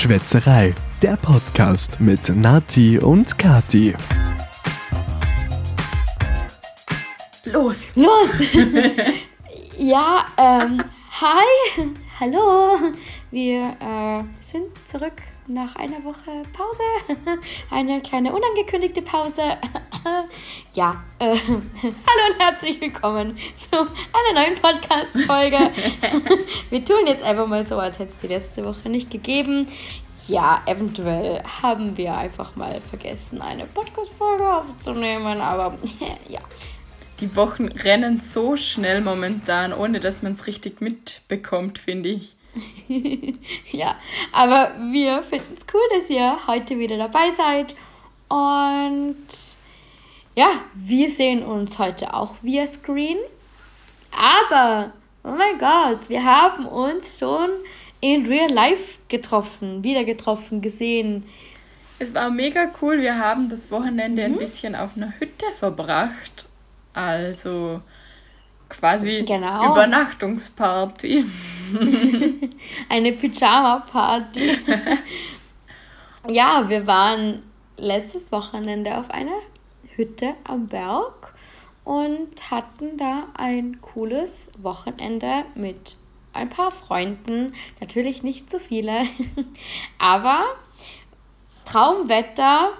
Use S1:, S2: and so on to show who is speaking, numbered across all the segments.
S1: Schwätzerei, der Podcast mit Nati und Kati.
S2: Los!
S3: Los! ja, ähm, hi, hallo. Wir äh, sind zurück nach einer Woche Pause. Eine kleine unangekündigte Pause. ja, äh, hallo und herzlich willkommen zu einer neuen Podcast-Folge. Wir tun jetzt einfach mal so, als hätte es die letzte Woche nicht gegeben. Ja, eventuell haben wir einfach mal vergessen, eine Podcast-Folge aufzunehmen, aber ja.
S2: Die Wochen rennen so schnell momentan, ohne dass man es richtig mitbekommt, finde ich.
S3: ja, aber wir finden es cool, dass ihr heute wieder dabei seid. Und ja, wir sehen uns heute auch via Screen. Aber, oh mein Gott, wir haben uns schon in real life getroffen, wieder getroffen, gesehen.
S2: Es war mega cool. Wir haben das Wochenende mhm. ein bisschen auf einer Hütte verbracht. Also quasi genau. Übernachtungsparty.
S3: Eine Pyjama-Party. ja, wir waren letztes Wochenende auf einer Hütte am Berg und hatten da ein cooles Wochenende mit ein paar Freunden. Natürlich nicht so viele, aber Traumwetter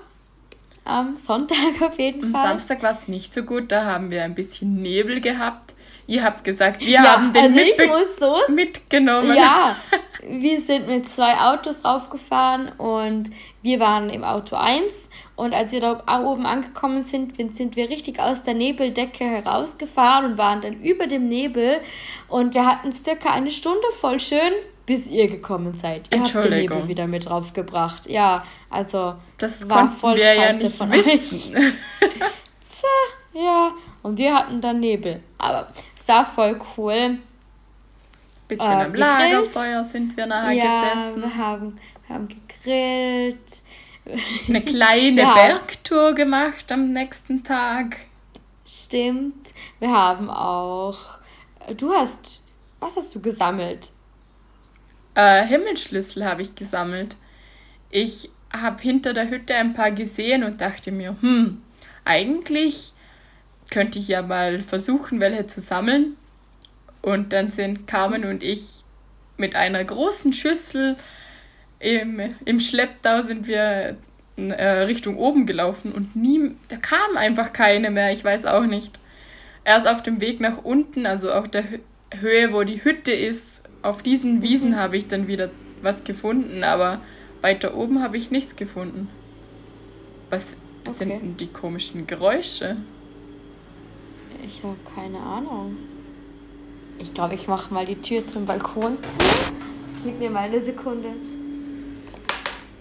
S3: am Sonntag auf jeden
S2: Fall. Am Samstag war es nicht so gut, da haben wir ein bisschen Nebel gehabt. Ihr habt gesagt, wir ja, haben den also ich muss so mitgenommen.
S3: Ja, wir sind mit zwei Autos raufgefahren und wir waren im Auto 1 und als wir da oben angekommen sind, sind wir richtig aus der Nebeldecke herausgefahren und waren dann über dem Nebel und wir hatten circa eine Stunde voll schön bis ihr gekommen seid. Ihr habt den Nebel wieder mit draufgebracht. Ja, also das war voll wir scheiße ja von wissen. euch. Tja, ja, und wir hatten dann Nebel. Aber war voll cool. Bisschen äh, am Lagerfeuer sind wir nachher ja, gesessen. Wir haben, wir haben gegrillt.
S2: Eine kleine ja. Bergtour gemacht am nächsten Tag.
S3: Stimmt. Wir haben auch. Du hast. Was hast du gesammelt?
S2: Äh, Himmelsschlüssel habe ich gesammelt. Ich habe hinter der Hütte ein paar gesehen und dachte mir, hm, eigentlich könnte ich ja mal versuchen, welche zu sammeln. Und dann sind Carmen und ich mit einer großen Schüssel im, im Schlepptau sind wir äh, Richtung oben gelaufen und nie, da kam einfach keine mehr, ich weiß auch nicht. Erst auf dem Weg nach unten, also auf der Höhe, wo die Hütte ist, auf diesen Wiesen habe ich dann wieder was gefunden, aber weiter oben habe ich nichts gefunden. Was okay. sind denn die komischen Geräusche?
S3: Ich habe keine Ahnung. Ich glaube, ich mache mal die Tür zum Balkon zu. Gib mir mal eine Sekunde.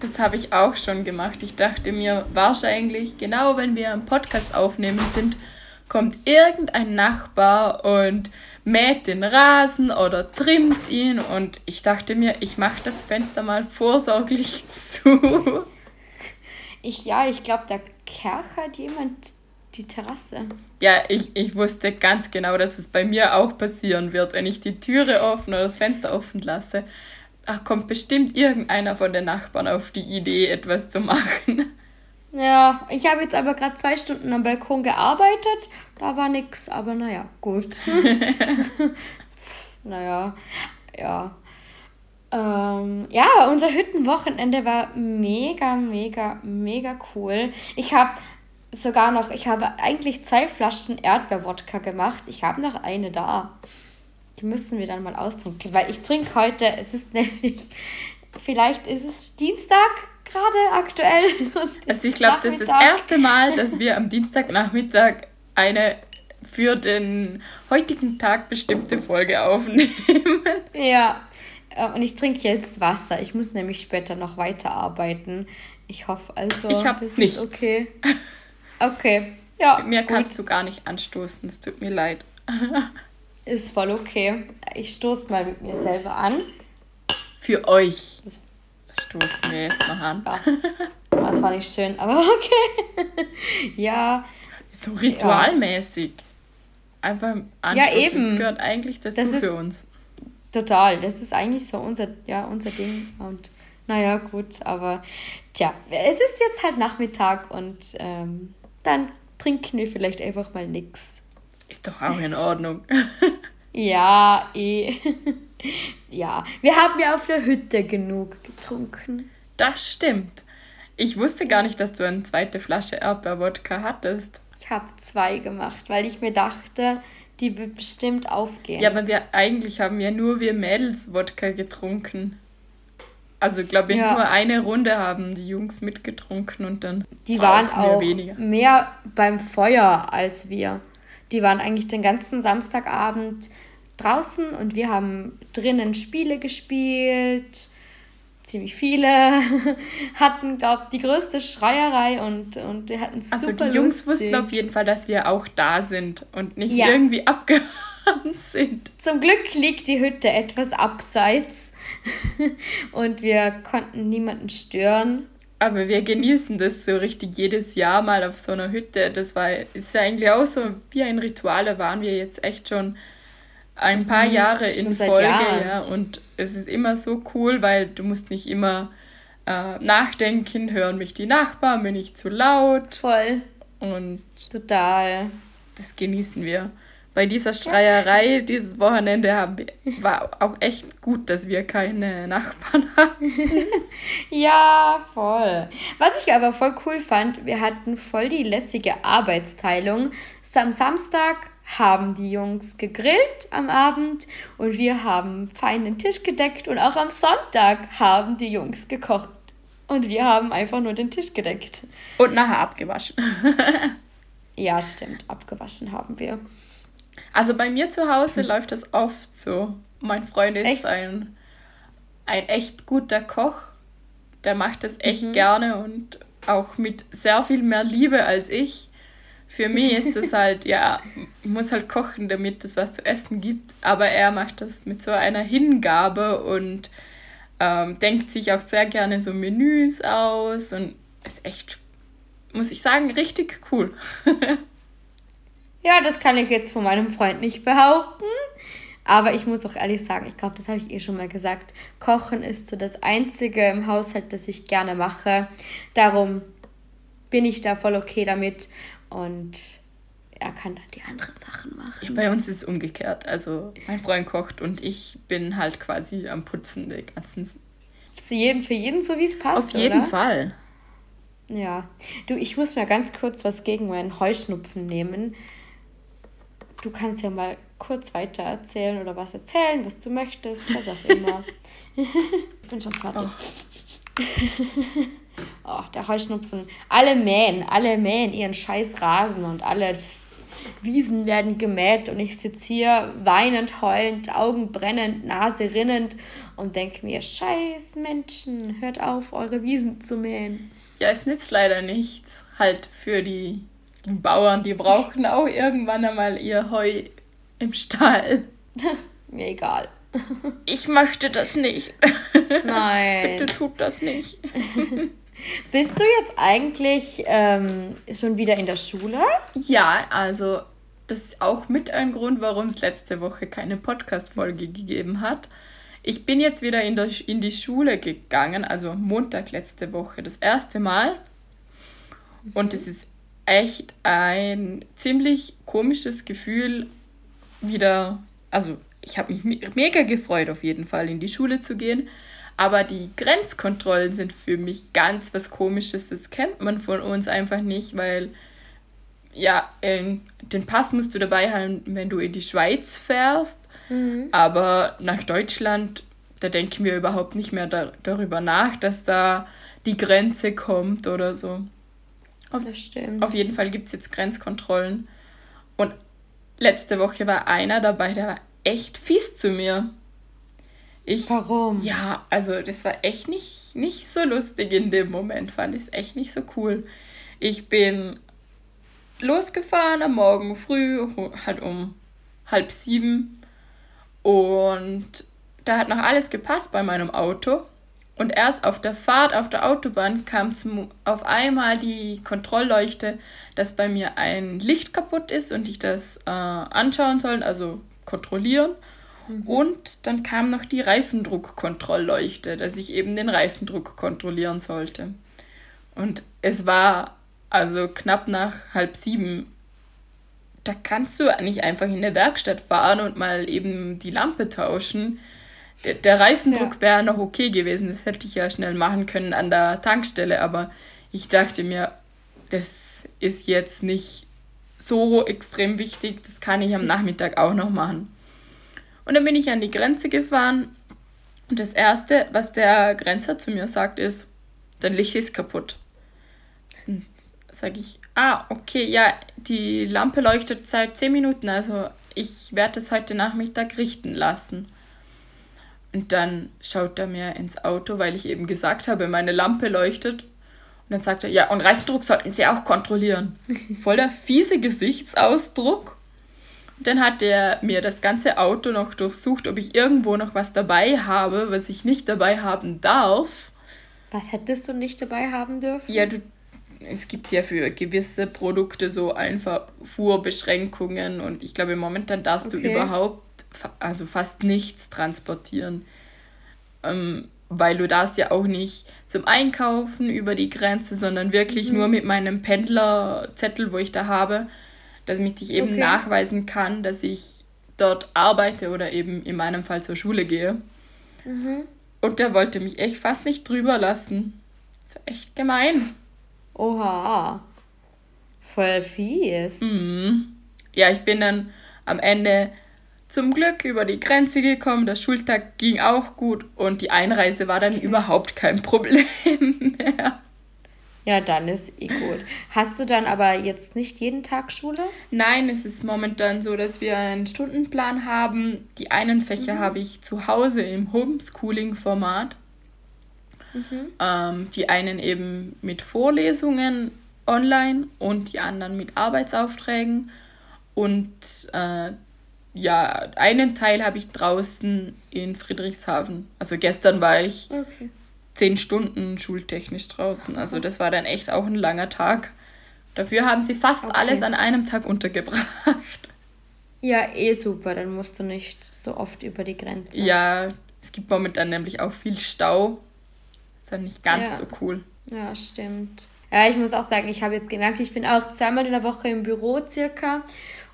S2: Das habe ich auch schon gemacht. Ich dachte mir wahrscheinlich, genau wenn wir einen Podcast aufnehmen sind, kommt irgendein Nachbar und mäht den Rasen oder trimmt ihn und ich dachte mir, ich mache das Fenster mal vorsorglich zu.
S3: Ich, ja, ich glaube, da kerchert jemand die Terrasse.
S2: Ja, ich, ich wusste ganz genau, dass es bei mir auch passieren wird, wenn ich die Türe offen oder das Fenster offen lasse. Ach, kommt bestimmt irgendeiner von den Nachbarn auf die Idee, etwas zu machen.
S3: Ja, ich habe jetzt aber gerade zwei Stunden am Balkon gearbeitet. Da war nichts, aber naja, gut. naja, ja. Ähm, ja, unser Hüttenwochenende war mega, mega, mega cool. Ich habe sogar noch, ich habe eigentlich zwei Flaschen Erdbeerwodka gemacht. Ich habe noch eine da. Die müssen wir dann mal austrinken, weil ich trinke heute, es ist nämlich, vielleicht ist es Dienstag gerade aktuell.
S2: Also ich glaube, das ist das erste Mal, dass wir am Dienstagnachmittag eine für den heutigen Tag bestimmte Folge aufnehmen.
S3: Ja, äh, und ich trinke jetzt Wasser. Ich muss nämlich später noch weiterarbeiten. Ich hoffe also,
S2: ich das nichts. ist
S3: okay. Okay, ja.
S2: Mit mir gut. kannst du gar nicht anstoßen, es tut mir leid.
S3: ist voll okay. Ich stoße mal mit mir selber an.
S2: Für euch. Das stoßen wir jetzt noch an. Ja.
S3: Das war nicht schön, aber okay. ja.
S2: So ritualmäßig. Ja. Einfach anstoßen. Ja, eben. Das gehört eigentlich dazu das für uns.
S3: Total. Das ist eigentlich so unser, ja, unser Ding. Und Naja, gut, aber tja, es ist jetzt halt Nachmittag und ähm, dann trinken wir vielleicht einfach mal nichts.
S2: Ist doch auch in Ordnung.
S3: ja, eh. ja, wir haben ja auf der Hütte genug getrunken.
S2: Das stimmt. Ich wusste gar nicht, dass du eine zweite Flasche Erdbeerwodka hattest.
S3: Ich habe zwei gemacht, weil ich mir dachte, die wird bestimmt aufgehen.
S2: Ja, aber wir eigentlich haben ja nur wir Mädels Wodka getrunken. Also glaube ich, ja. nur eine Runde haben die Jungs mitgetrunken und dann.
S3: Die waren auch weniger. mehr beim Feuer als wir. Die waren eigentlich den ganzen Samstagabend draußen und wir haben drinnen Spiele gespielt ziemlich viele, hatten, glaube ich, die größte Schreierei und, und wir hatten
S2: super Also die Jungs lustig. wussten auf jeden Fall, dass wir auch da sind und nicht ja. irgendwie abgehauen sind.
S3: Zum Glück liegt die Hütte etwas abseits und wir konnten niemanden stören.
S2: Aber wir genießen das so richtig jedes Jahr mal auf so einer Hütte. Das war, ist ja eigentlich auch so wie ein Ritual, da waren wir jetzt echt schon ein paar mhm, Jahre in Folge, ja. Und es ist immer so cool, weil du musst nicht immer äh, nachdenken, hören mich die Nachbarn, bin ich zu laut. Voll. Und
S3: total.
S2: Das genießen wir. Bei dieser Streierei dieses Wochenende haben wir, war auch echt gut, dass wir keine Nachbarn hatten.
S3: ja, voll. Was ich aber voll cool fand, wir hatten voll die lässige Arbeitsteilung. Am Samstag haben die Jungs gegrillt am Abend und wir haben fein den Tisch gedeckt und auch am Sonntag haben die Jungs gekocht. Und wir haben einfach nur den Tisch gedeckt.
S2: Und nachher abgewaschen.
S3: ja, stimmt. Abgewaschen haben wir.
S2: Also bei mir zu Hause läuft das oft so. Mein Freund ist echt? Ein, ein echt guter Koch. Der macht das echt mhm. gerne und auch mit sehr viel mehr Liebe als ich für mich ist es halt, ja, ich muss halt kochen, damit es was zu essen gibt. Aber er macht das mit so einer Hingabe und ähm, denkt sich auch sehr gerne so Menüs aus und ist echt, muss ich sagen, richtig cool.
S3: ja, das kann ich jetzt von meinem Freund nicht behaupten. Aber ich muss auch ehrlich sagen, ich glaube, das habe ich eh schon mal gesagt. Kochen ist so das Einzige im Haushalt, das ich gerne mache. Darum bin ich da voll okay damit und er kann dann die anderen Sachen machen.
S2: Ja, bei uns ist es umgekehrt. Also mein Freund kocht und ich bin halt quasi am Putzen der ganzen.
S3: Für jeden, für jeden so wie es passt.
S2: Auf jeden oder? Fall.
S3: Ja. Du, ich muss mir ganz kurz was gegen meinen Heuschnupfen nehmen. Du kannst ja mal kurz weiter erzählen oder was erzählen, was du möchtest, was auch immer. ich bin schon fertig. Oh. Oh, der Heuschnupfen. Alle mähen, alle mähen ihren scheiß Rasen und alle Wiesen werden gemäht und ich sitze hier weinend, heulend, Augen brennend, Nase rinnend und denke mir, scheiß Menschen, hört auf, eure Wiesen zu mähen.
S2: Ja, es nützt leider nichts. Halt für die, die Bauern, die brauchen auch irgendwann einmal ihr Heu im Stall.
S3: mir egal.
S2: Ich möchte das nicht. Nein. Bitte tut das nicht.
S3: Bist du jetzt eigentlich ähm, schon wieder in der Schule?
S2: Ja, also das ist auch mit ein Grund, warum es letzte Woche keine Podcast-Folge gegeben hat. Ich bin jetzt wieder in, der, in die Schule gegangen, also Montag letzte Woche, das erste Mal. Und es ist echt ein ziemlich komisches Gefühl, wieder, also ich habe mich mega gefreut, auf jeden Fall in die Schule zu gehen. Aber die Grenzkontrollen sind für mich ganz was Komisches. Das kennt man von uns einfach nicht, weil ja, den Pass musst du dabei haben, wenn du in die Schweiz fährst. Mhm. Aber nach Deutschland, da denken wir überhaupt nicht mehr da, darüber nach, dass da die Grenze kommt oder so. Auf, das stimmt. Auf jeden Fall gibt es jetzt Grenzkontrollen. Und letzte Woche war einer dabei, der war echt fies zu mir. Ich, Warum? Ja, also das war echt nicht, nicht so lustig in dem Moment, fand ich es echt nicht so cool. Ich bin losgefahren am Morgen früh, halt um halb sieben. Und da hat noch alles gepasst bei meinem Auto. Und erst auf der Fahrt auf der Autobahn kam zum, auf einmal die Kontrollleuchte, dass bei mir ein Licht kaputt ist und ich das äh, anschauen soll, also kontrollieren. Mhm. Und dann kam noch die Reifendruckkontrollleuchte, dass ich eben den Reifendruck kontrollieren sollte. Und es war also knapp nach halb sieben. Da kannst du nicht einfach in der Werkstatt fahren und mal eben die Lampe tauschen. Der, Reifendruck ja. wäre noch okay gewesen. Das hätte ich ja schnell machen können an der Tankstelle. Aber ich dachte mir, das ist jetzt nicht so extrem wichtig. Das kann ich am Nachmittag auch noch machen. Und dann bin ich an die Grenze gefahren. Und das Erste, was der Grenzer zu mir sagt, ist, dein Licht ist kaputt. Sage ich, ah, okay, ja, die Lampe leuchtet seit 10 Minuten, also ich werde es heute Nachmittag richten lassen. Und dann schaut er mir ins Auto, weil ich eben gesagt habe, meine Lampe leuchtet. Und dann sagt er, ja, und Reifendruck sollten Sie auch kontrollieren. Voll der fiese Gesichtsausdruck. Und dann hat er mir das ganze Auto noch durchsucht, ob ich irgendwo noch was dabei habe, was ich nicht dabei haben darf.
S3: Was hättest du nicht dabei haben dürfen?
S2: Ja, du, es gibt ja für gewisse Produkte so einfach Fuhrbeschränkungen und ich glaube, momentan darfst okay. du überhaupt also fast nichts transportieren. Ähm, weil du darfst ja auch nicht zum Einkaufen über die Grenze, sondern wirklich mhm. nur mit meinem Pendlerzettel, wo ich da habe, dass ich dich eben okay. nachweisen kann, dass ich dort arbeite oder eben in meinem Fall zur Schule gehe. Mhm. Und der wollte mich echt fast nicht drüber lassen. Das ist echt gemein.
S3: Oha. Voll fies.
S2: Mhm. Ja, ich bin dann am Ende zum Glück über die Grenze gekommen. Der Schultag ging auch gut und die Einreise war dann okay. überhaupt kein Problem mehr.
S3: Ja, dann ist eh gut. Hast du dann aber jetzt nicht jeden Tag Schule?
S2: Nein, es ist momentan so, dass wir einen Stundenplan haben. Die einen Fächer mhm. habe ich zu Hause im Homeschooling-Format. Mhm. Ähm, die einen eben mit Vorlesungen online und die anderen mit Arbeitsaufträgen. Und äh, ja, einen Teil habe ich draußen in Friedrichshafen. Also gestern war ich okay. zehn Stunden schultechnisch draußen. Also das war dann echt auch ein langer Tag. Dafür haben sie fast okay. alles an einem Tag untergebracht.
S3: Ja, eh super. Dann musst du nicht so oft über die Grenze.
S2: Ja, es gibt momentan nämlich auch viel Stau. Ist dann nicht ganz
S3: ja.
S2: so cool.
S3: Ja, stimmt. Ja, ich muss auch sagen, ich habe jetzt gemerkt, ich bin auch zweimal in der Woche im Büro circa.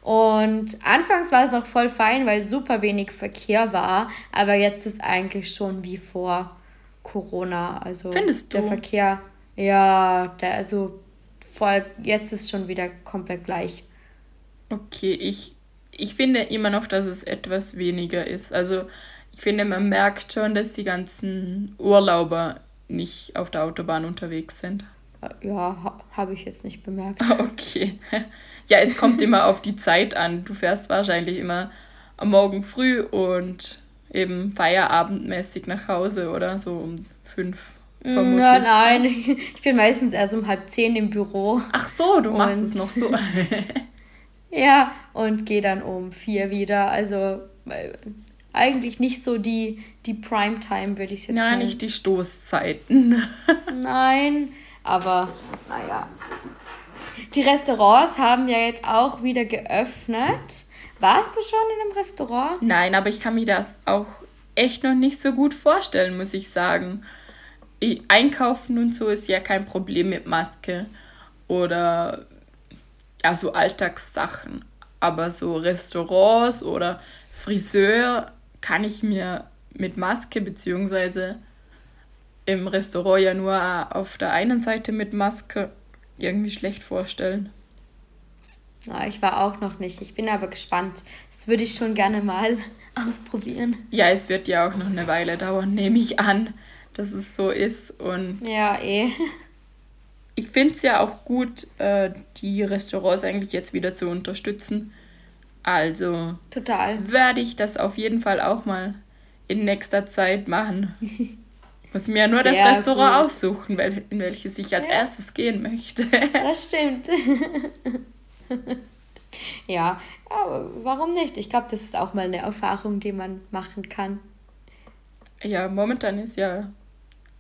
S3: Und anfangs war es noch voll fein, weil super wenig Verkehr war. Aber jetzt ist eigentlich schon wie vor Corona. Also Findest du? Der Verkehr, ja, der, also voll, jetzt ist schon wieder komplett gleich.
S2: Okay, ich, ich finde immer noch, dass es etwas weniger ist. Also ich finde, man merkt schon, dass die ganzen Urlauber nicht auf der Autobahn unterwegs sind.
S3: Ja, ha, habe ich jetzt nicht bemerkt.
S2: Okay. Ja, es kommt immer auf die Zeit an. Du fährst wahrscheinlich immer am Morgen früh und eben feierabendmäßig nach Hause oder so um fünf.
S3: Mm, vermutlich. Ja, nein, ich bin meistens erst um halb zehn im Büro.
S2: Ach so, du machst es noch so.
S3: ja, und gehe dann um vier wieder. Also eigentlich nicht so die, die Primetime, würde ich
S2: jetzt sagen. Nein, nicht die Stoßzeiten.
S3: nein, aber naja. Die Restaurants haben ja jetzt auch wieder geöffnet. Warst du schon in einem Restaurant?
S2: Nein, aber ich kann mir das auch echt noch nicht so gut vorstellen, muss ich sagen. Einkaufen und so ist ja kein Problem mit Maske oder ja, so Alltagssachen. Aber so Restaurants oder Friseur kann ich mir mit Maske beziehungsweise im Restaurant ja nur auf der einen Seite mit Maske irgendwie schlecht vorstellen.
S3: Ja, ich war auch noch nicht. Ich bin aber gespannt. Das würde ich schon gerne mal ausprobieren.
S2: Ja, es wird ja auch noch eine Weile dauern, nehme ich an, dass es so ist. Und
S3: ja, eh.
S2: Ich finde es ja auch gut, äh, die Restaurants eigentlich jetzt wieder zu unterstützen. Also
S3: total
S2: werde ich das auf jeden Fall auch mal in nächster Zeit machen. Muss mir ja nur Sehr das Restaurant gut. aussuchen, in welches ich als ja. erstes gehen möchte.
S3: Das stimmt. ja, aber warum nicht? Ich glaube, das ist auch mal eine Erfahrung, die man machen kann.
S2: Ja, momentan ist ja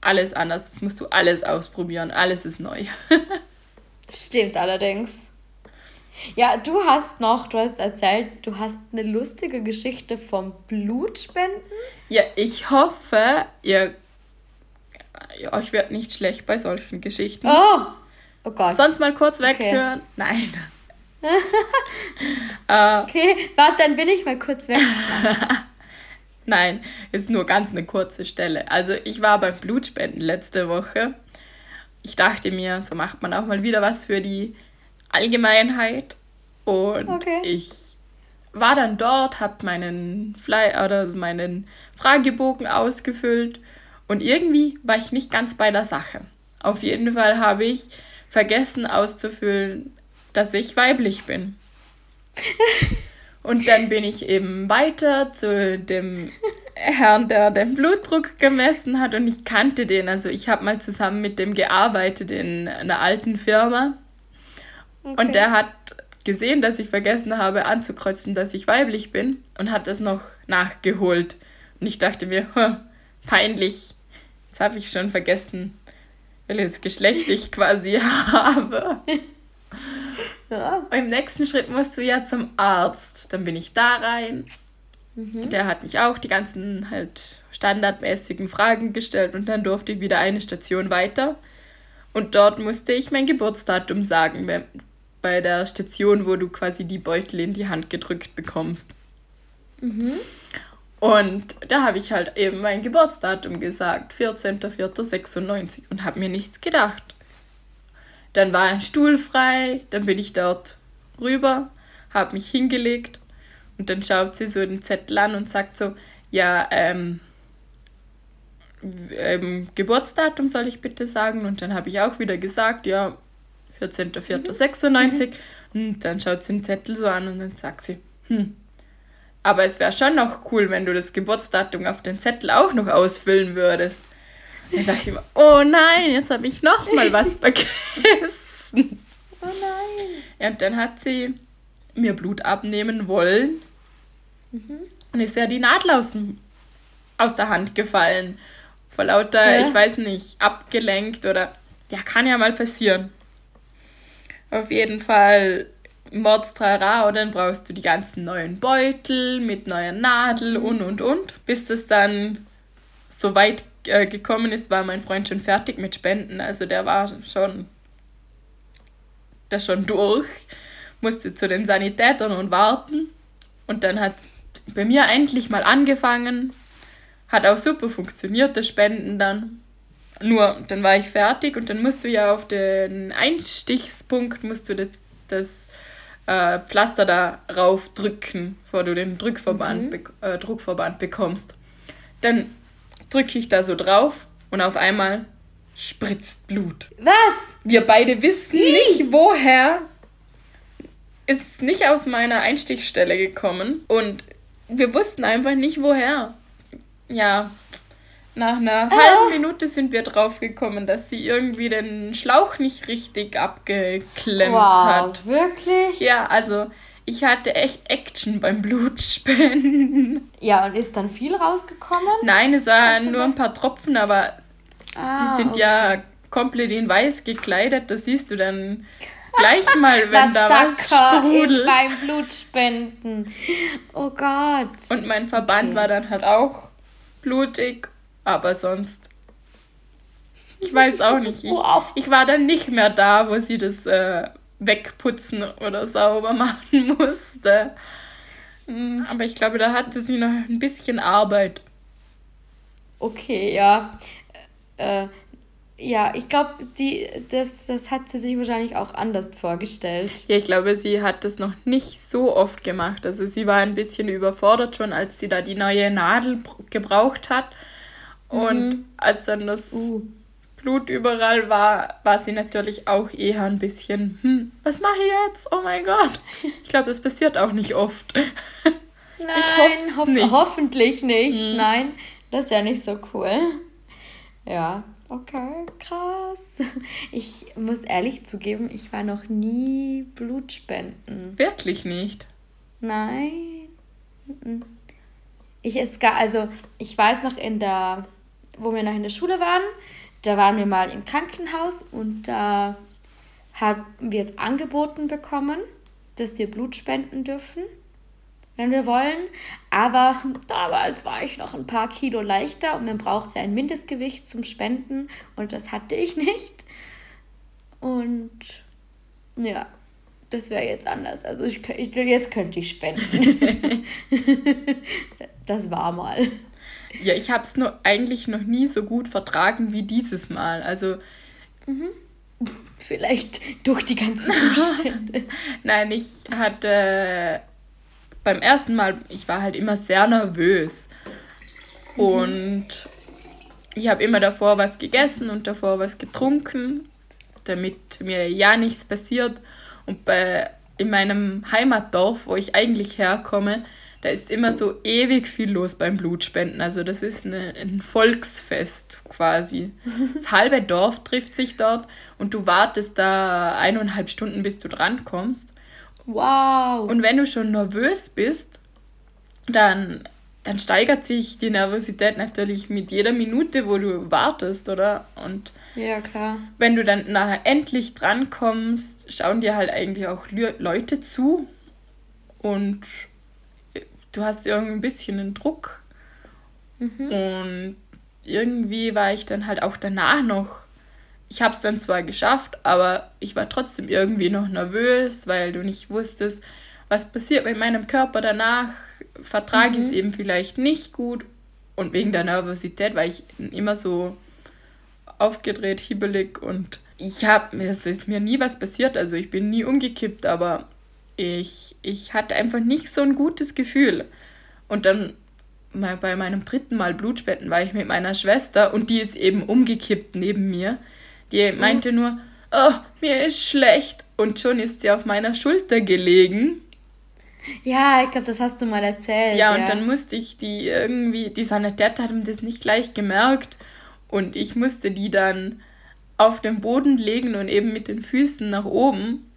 S2: alles anders. Das musst du alles ausprobieren. Alles ist neu.
S3: Stimmt allerdings. Ja, du hast noch, du hast erzählt, du hast eine lustige Geschichte vom Blutspenden.
S2: Ja, ich hoffe, ihr, euch wird nicht schlecht bei solchen Geschichten.
S3: Oh, oh Gott.
S2: Sonst mal kurz weghören. Okay. Nein.
S3: äh, okay, warte, dann bin ich mal kurz weg.
S2: Nein, ist nur ganz eine kurze Stelle. Also ich war beim Blutspenden letzte Woche. Ich dachte mir, so macht man auch mal wieder was für die Allgemeinheit. Und okay. ich war dann dort, habe meinen Fly oder meinen Fragebogen ausgefüllt und irgendwie war ich nicht ganz bei der Sache. Auf jeden Fall habe ich vergessen auszufüllen, dass ich weiblich bin. Und dann bin ich eben weiter zu dem Herrn, der den Blutdruck gemessen hat und ich kannte den. Also ich habe mal zusammen mit dem gearbeitet in einer alten Firma. Okay. Und der hat gesehen, dass ich vergessen habe anzukreuzen, dass ich weiblich bin und hat das noch nachgeholt. Und ich dachte mir, peinlich, jetzt habe ich schon vergessen, welches Geschlecht ich quasi habe. Ja. Und im nächsten Schritt musst du ja zum Arzt. Dann bin ich da rein. Mhm. Der hat mich auch die ganzen halt standardmäßigen Fragen gestellt und dann durfte ich wieder eine Station weiter. Und dort musste ich mein Geburtsdatum sagen, bei der Station, wo du quasi die Beutel in die Hand gedrückt bekommst. Mhm. Und da habe ich halt eben mein Geburtsdatum gesagt, 14.04.96 und habe mir nichts gedacht. Dann war ein Stuhl frei, dann bin ich dort rüber, habe mich hingelegt und dann schaut sie so den Zettel an und sagt so, ja, ähm, ähm, Geburtsdatum soll ich bitte sagen. Und dann habe ich auch wieder gesagt, ja, 14.04.96. Mhm. Und dann schaut sie den Zettel so an und dann sagt sie, hm, aber es wäre schon noch cool, wenn du das Geburtsdatum auf den Zettel auch noch ausfüllen würdest. Da dachte ich mir, oh nein, jetzt habe ich noch mal was vergessen.
S3: Oh nein.
S2: Ja, und dann hat sie mir Blut abnehmen wollen. Mhm. Und ist ja die Nadel aus, aus der Hand gefallen. Vor lauter, ja. ich weiß nicht, abgelenkt oder. Ja, kann ja mal passieren. Auf jeden Fall Mordstrara und dann brauchst du die ganzen neuen Beutel mit neuer Nadel und und und. Bis es dann so weit äh, gekommen ist, war mein Freund schon fertig mit Spenden. Also der war schon, der schon durch, musste zu den Sanitätern und warten. Und dann hat bei mir endlich mal angefangen. Hat auch super funktioniert, das Spenden dann. Nur, dann war ich fertig und dann musst du ja auf den Einstichspunkt, musst du das, das äh, Pflaster da rauf drücken, bevor du den Drückverband, mhm. äh, Druckverband bekommst. Dann drücke ich da so drauf und auf einmal spritzt Blut.
S3: Was?
S2: Wir beide wissen Wie? nicht, woher. Ist nicht aus meiner Einstichstelle gekommen und wir wussten einfach nicht, woher. Ja, nach einer ah. halben Minute sind wir drauf gekommen, dass sie irgendwie den Schlauch nicht richtig abgeklemmt wow, hat.
S3: Wirklich?
S2: Ja, also ich hatte echt Action beim Blutspenden.
S3: Ja, und ist dann viel rausgekommen?
S2: Nein, es waren nur ein paar Tropfen, aber ah, die sind okay. ja komplett in weiß gekleidet. Das siehst du dann gleich mal, wenn da was sprudelt.
S3: beim Blutspenden. Oh Gott.
S2: Und mein Verband okay. war dann halt auch blutig, aber sonst. Ich weiß auch nicht. Ich, wow. ich war dann nicht mehr da, wo sie das äh, wegputzen oder sauber machen musste. Mm, aber ich glaube, da hatte sie noch ein bisschen Arbeit.
S3: Okay, ja. Äh, ja, ich glaube, das, das hat sie sich wahrscheinlich auch anders vorgestellt.
S2: Ja, ich glaube, sie hat das noch nicht so oft gemacht. Also sie war ein bisschen überfordert schon, als sie da die neue Nadel gebraucht hat. Und mhm. als dann das uh. Blut überall war, war sie natürlich auch eher ein bisschen, hm, was mache ich jetzt? Oh mein Gott. Ich glaube, das passiert auch nicht oft.
S3: Nein, hoff nicht. hoffentlich nicht. Hm. Nein, das ist ja nicht so cool. Ja, okay, krass. Ich muss ehrlich zugeben, ich war noch nie Blutspenden.
S2: Wirklich nicht?
S3: Nein. Ich ist gar, also ich weiß noch in der, wo wir noch in der Schule waren, da waren wir mal im Krankenhaus und da haben wir es angeboten bekommen. dass wir Blut spenden dürfen, wenn wir wollen. Aber damals war ich noch ein paar Kilo leichter und man brauchte ein Mindestgewicht zum Spenden und das hatte ich nicht. Und ja, das wäre jetzt anders. Also ich, ich, jetzt könnte ich spenden. das war mal.
S2: Ja, ich habe es eigentlich noch nie so gut vertragen wie dieses Mal. Also
S3: mhm. vielleicht durch die ganzen Umstände.
S2: Nein, ich hatte beim ersten Mal, ich war halt immer sehr nervös. Mhm. Und ich habe immer davor was gegessen und davor was getrunken, damit mir ja nichts passiert. Und bei, in meinem Heimatdorf, wo ich eigentlich herkomme, da ist immer so ewig viel los beim Blutspenden. Also das ist eine, ein Volksfest quasi. Das halbe Dorf trifft sich dort und du wartest da eineinhalb Stunden, bis du drankommst. Wow. Und wenn du schon nervös bist, dann, dann steigert sich die Nervosität natürlich mit jeder Minute, wo du wartest, oder? Und
S3: ja, klar.
S2: Wenn du dann nachher endlich drankommst, schauen dir halt eigentlich auch Leute zu und du hast irgendwie ein bisschen einen Druck. Mhm. Und irgendwie war ich dann halt auch danach noch, ich habe es dann zwar geschafft, aber ich war trotzdem irgendwie noch nervös, weil du nicht wusstest, was passiert mit meinem Körper danach, vertrage ich es mhm. eben vielleicht nicht gut. Und wegen der Nervosität war ich immer so aufgedreht, hibbelig und ich habe, es ist mir nie was passiert, also ich bin nie umgekippt, aber ich, ich hatte einfach nicht so ein gutes Gefühl. Und dann mal bei meinem dritten Mal Blutspenden war ich mit meiner Schwester und die ist eben umgekippt neben mir. Die meinte mhm. nur, oh, mir ist schlecht. Und schon ist sie auf meiner Schulter gelegen.
S3: Ja, ich glaube, das hast du mal erzählt.
S2: Ja, ja, und dann musste ich die irgendwie, die Sanitäter haben das nicht gleich gemerkt. Und ich musste die dann auf den Boden legen und eben mit den Füßen nach oben.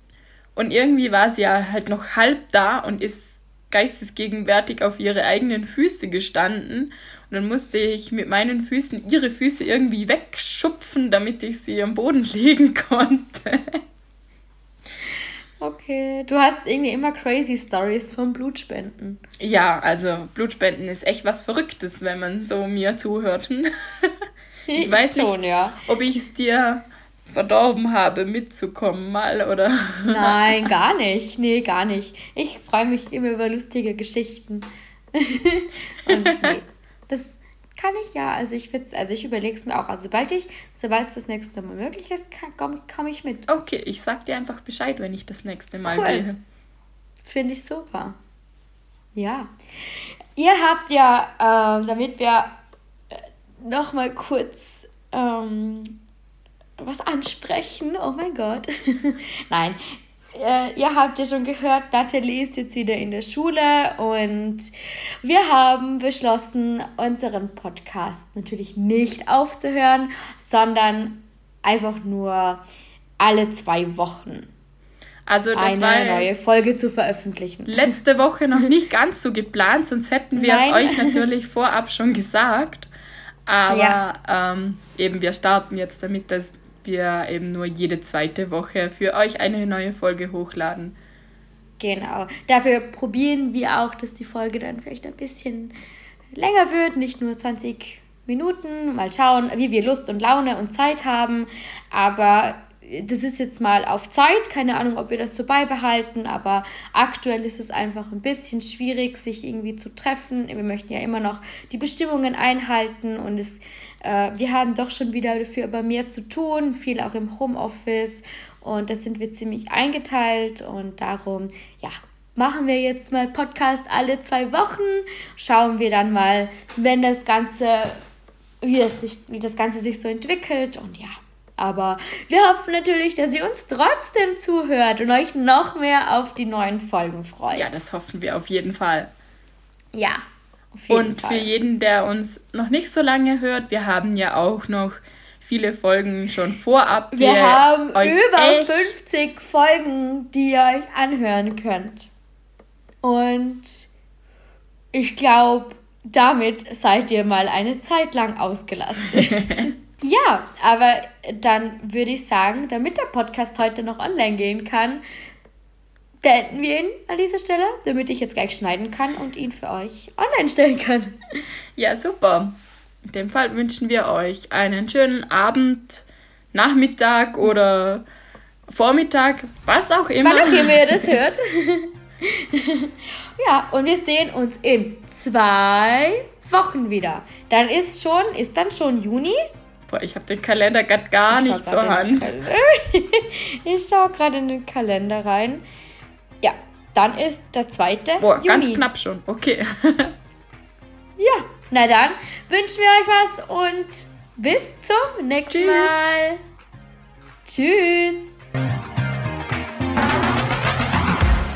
S2: Und irgendwie war sie ja halt noch halb da und ist geistesgegenwärtig auf ihre eigenen Füße gestanden. Und dann musste ich mit meinen Füßen ihre Füße irgendwie wegschupfen, damit ich sie am Boden legen konnte.
S3: Okay, du hast irgendwie immer crazy Stories vom Blutspenden.
S2: Ja, also Blutspenden ist echt was Verrücktes, wenn man so mir zuhört. Ich weiß schon, nicht, ja. ob ich es dir verdorben habe, mitzukommen mal, oder?
S3: Nein, gar nicht. Nee, gar nicht. Ich freue mich immer über lustige Geschichten. Und nee, das kann ich ja. Also ich also ich überlege es mir auch. Also sobald ich, sobald es das nächste Mal möglich ist, komme komm ich mit.
S2: Okay, ich sag dir einfach Bescheid, wenn ich das nächste Mal cool. gehe.
S3: Finde ich super. Ja. Ihr habt ja, äh, damit wir noch mal kurz ähm, was ansprechen. Oh mein Gott. Nein, äh, ihr habt ja schon gehört, Natalie ist jetzt wieder in der Schule und wir haben beschlossen, unseren Podcast natürlich nicht aufzuhören, sondern einfach nur alle zwei Wochen. Also das eine war neue Folge zu veröffentlichen.
S2: Letzte Woche noch nicht ganz so geplant, sonst hätten wir es euch natürlich vorab schon gesagt. Aber ja. ähm, eben, wir starten jetzt damit, dass wir eben nur jede zweite Woche für euch eine neue Folge hochladen.
S3: Genau. Dafür probieren wir auch, dass die Folge dann vielleicht ein bisschen länger wird, nicht nur 20 Minuten. Mal schauen, wie wir Lust und Laune und Zeit haben. Aber das ist jetzt mal auf Zeit, keine Ahnung, ob wir das so beibehalten, aber aktuell ist es einfach ein bisschen schwierig, sich irgendwie zu treffen. Wir möchten ja immer noch die Bestimmungen einhalten und es, äh, wir haben doch schon wieder dafür aber mehr zu tun, viel auch im Homeoffice und das sind wir ziemlich eingeteilt und darum, ja, machen wir jetzt mal Podcast alle zwei Wochen, schauen wir dann mal, wenn das Ganze, wie, es sich, wie das Ganze sich so entwickelt und ja. Aber wir hoffen natürlich, dass ihr uns trotzdem zuhört und euch noch mehr auf die neuen Folgen freut.
S2: Ja, das hoffen wir auf jeden Fall.
S3: Ja,
S2: auf jeden und Fall. Und für jeden, der uns noch nicht so lange hört, wir haben ja auch noch viele Folgen schon vorab.
S3: Wir haben über 50 Folgen, die ihr euch anhören könnt. Und ich glaube, damit seid ihr mal eine Zeit lang ausgelastet. Ja, aber dann würde ich sagen, damit der Podcast heute noch online gehen kann, beenden wir ihn an dieser Stelle, damit ich jetzt gleich schneiden kann und ihn für euch online stellen kann.
S2: Ja, super. In dem Fall wünschen wir euch einen schönen Abend, Nachmittag oder Vormittag, was auch immer.
S3: Wann auch immer ihr das hört. ja, und wir sehen uns in zwei Wochen wieder. Dann ist schon, ist dann schon Juni?
S2: Boah, ich habe den Kalender gerade gar nicht zur Hand.
S3: ich schaue gerade in den Kalender rein. Ja, dann ist der zweite
S2: Boah, Juni. ganz knapp schon. Okay.
S3: ja, na dann wünschen wir euch was und bis zum nächsten Tschüss. Mal. Tschüss.